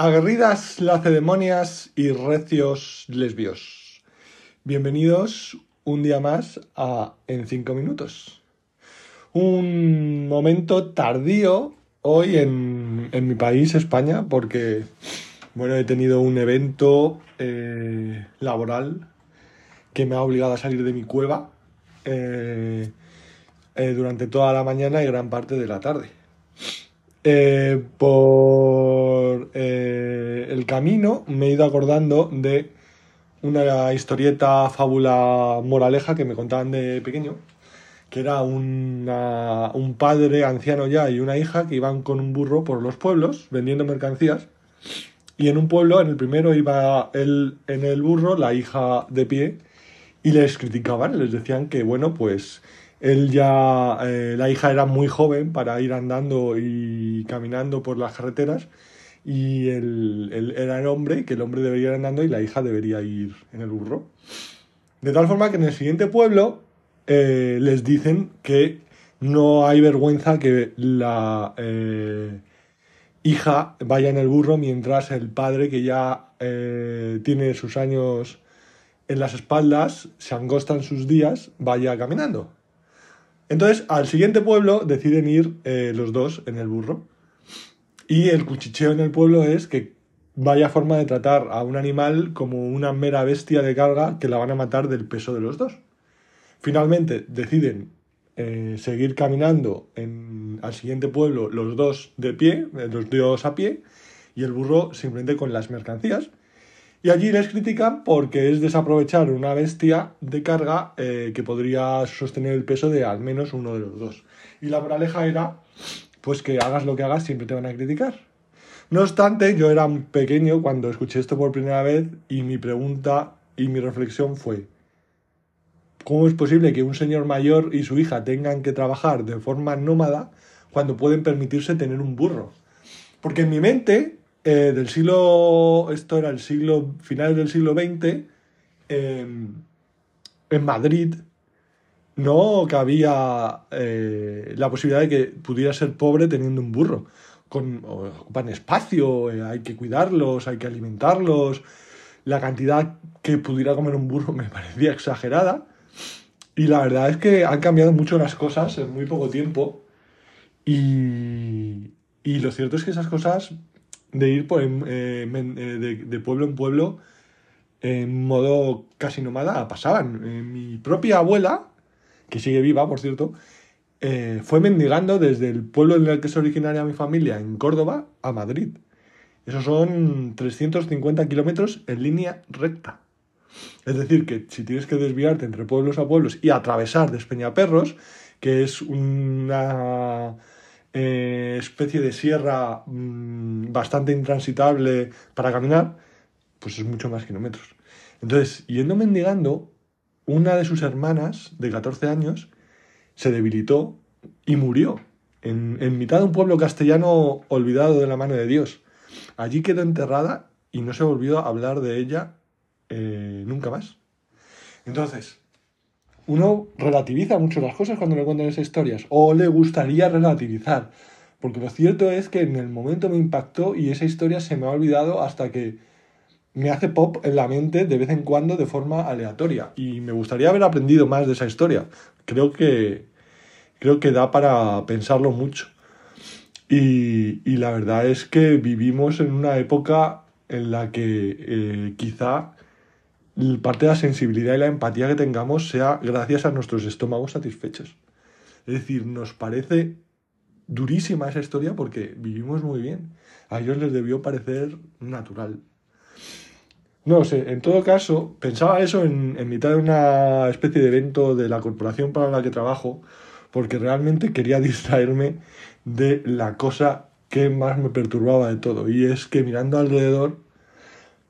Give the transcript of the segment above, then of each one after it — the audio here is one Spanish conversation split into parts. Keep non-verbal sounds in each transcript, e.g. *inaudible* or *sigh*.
Aguerridas lacedemonias y recios lesbios. Bienvenidos un día más a En 5 minutos. Un momento tardío hoy en, mi país, España, porque bueno, he tenido un evento eh, laboral que me ha obligado a salir de mi cueva eh, eh, durante toda la mañana y gran parte de la tarde. por el camino me he ido acordando de una historieta, fábula, moraleja que me contaban de pequeño, que era un padre anciano ya y una hija que iban con un burro por los pueblos vendiendo mercancías. Y en un pueblo, en el primero, iba él en el burro, la hija de pie, y les criticaban, les decían que, bueno, pues él ya, eh, la hija era muy joven para ir andando y caminando por las carreteras, y él, era el hombre, que el hombre debería ir andando y la hija debería ir en el burro. De tal forma que en el siguiente pueblo eh, les dicen que no hay vergüenza que la eh, hija vaya en el burro mientras el padre, que ya eh, tiene sus años en las espaldas, se angostan sus días, vaya caminando. Entonces, al siguiente pueblo deciden ir los dos en el burro. Y el cuchicheo en el pueblo es que vaya forma de tratar a un animal como una mera bestia de carga que la van a matar del peso de los dos. Finalmente deciden eh, seguir caminando al siguiente pueblo los dos de pie, eh, los dos a pie, y el burro simplemente con las mercancías. Y allí les critican porque es desaprovechar una bestia de carga eh, que podría sostener el peso de al menos uno de los dos. Y la moraleja era pues que hagas lo que hagas siempre te van a criticar. No obstante, yo era pequeño cuando escuché esto por primera vez y mi pregunta y mi reflexión fue, ¿cómo es posible que un señor mayor y su hija tengan que trabajar de forma nómada cuando pueden permitirse tener un burro? Porque en mi mente, eh, del siglo, esto era el siglo, finales del siglo XX, em, en Madrid, no cabía eh, la posibilidad de que pudiera ser pobre teniendo un burro. Con, ocupan espacio, eh, hay que cuidarlos, hay que alimentarlos. La cantidad que pudiera comer un burro *laughs* me parecía exagerada. Y la verdad es que han cambiado mucho las cosas en muy poco tiempo. Y, y lo cierto es que esas cosas de ir por, eh, de, de, pueblo en pueblo en modo casi nómada pasaban. mi propia abuela, que sigue viva, por cierto, eh, fue mendigando desde el pueblo en el que es originaria mi familia, en Córdoba, a Madrid. Esos son 350 kilómetros en línea recta. Es decir, que si tienes que desviarte entre pueblos a pueblos y atravesar Despeñaperros, que es una eh, especie de sierra mm, bastante intransitable para caminar, pues es mucho más kilómetros. Entonces, yendo mendigando, una de sus hermanas, de 14 años, se debilitó y murió en, mitad de un pueblo castellano olvidado de la mano de Dios. Allí quedó enterrada y no se volvió a hablar de ella eh, nunca más. Entonces, uno relativiza mucho las cosas cuando le cuentan esas historias, o le gustaría relativizar, porque lo cierto es que en el momento me impactó y esa historia se me ha olvidado hasta que me hace pop en la mente de vez en cuando de forma aleatoria. Y me gustaría haber aprendido más de esa historia. Creo que, creo que da para pensarlo mucho. Y, la verdad es que vivimos en una época en la que eh, quizá parte de la sensibilidad y la empatía que tengamos sea gracias a nuestros estómagos satisfechos. Es decir, nos parece durísima esa historia porque vivimos muy bien. A ellos les debió parecer natural. No sé, en todo caso, pensaba eso en, mitad de una especie de evento de la corporación para la que trabajo, porque realmente quería *laughs* distraerme de la cosa que más me perturbaba de todo. Y es que mirando alrededor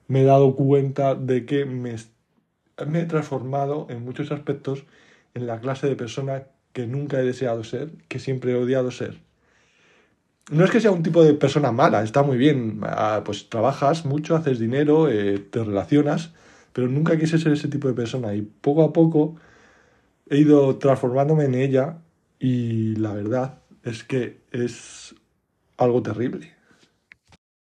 me he dado cuenta de que me, he transformado en muchos aspectos en la clase de persona que nunca he deseado ser, que siempre he odiado ser no es que sea un tipo de persona mala, está muy bien, ah, pues trabajas mucho, haces dinero, eh, te relacionas, pero nunca quise ser ese tipo de persona y poco a poco he ido transformándome en ella y la verdad es que es algo terrible.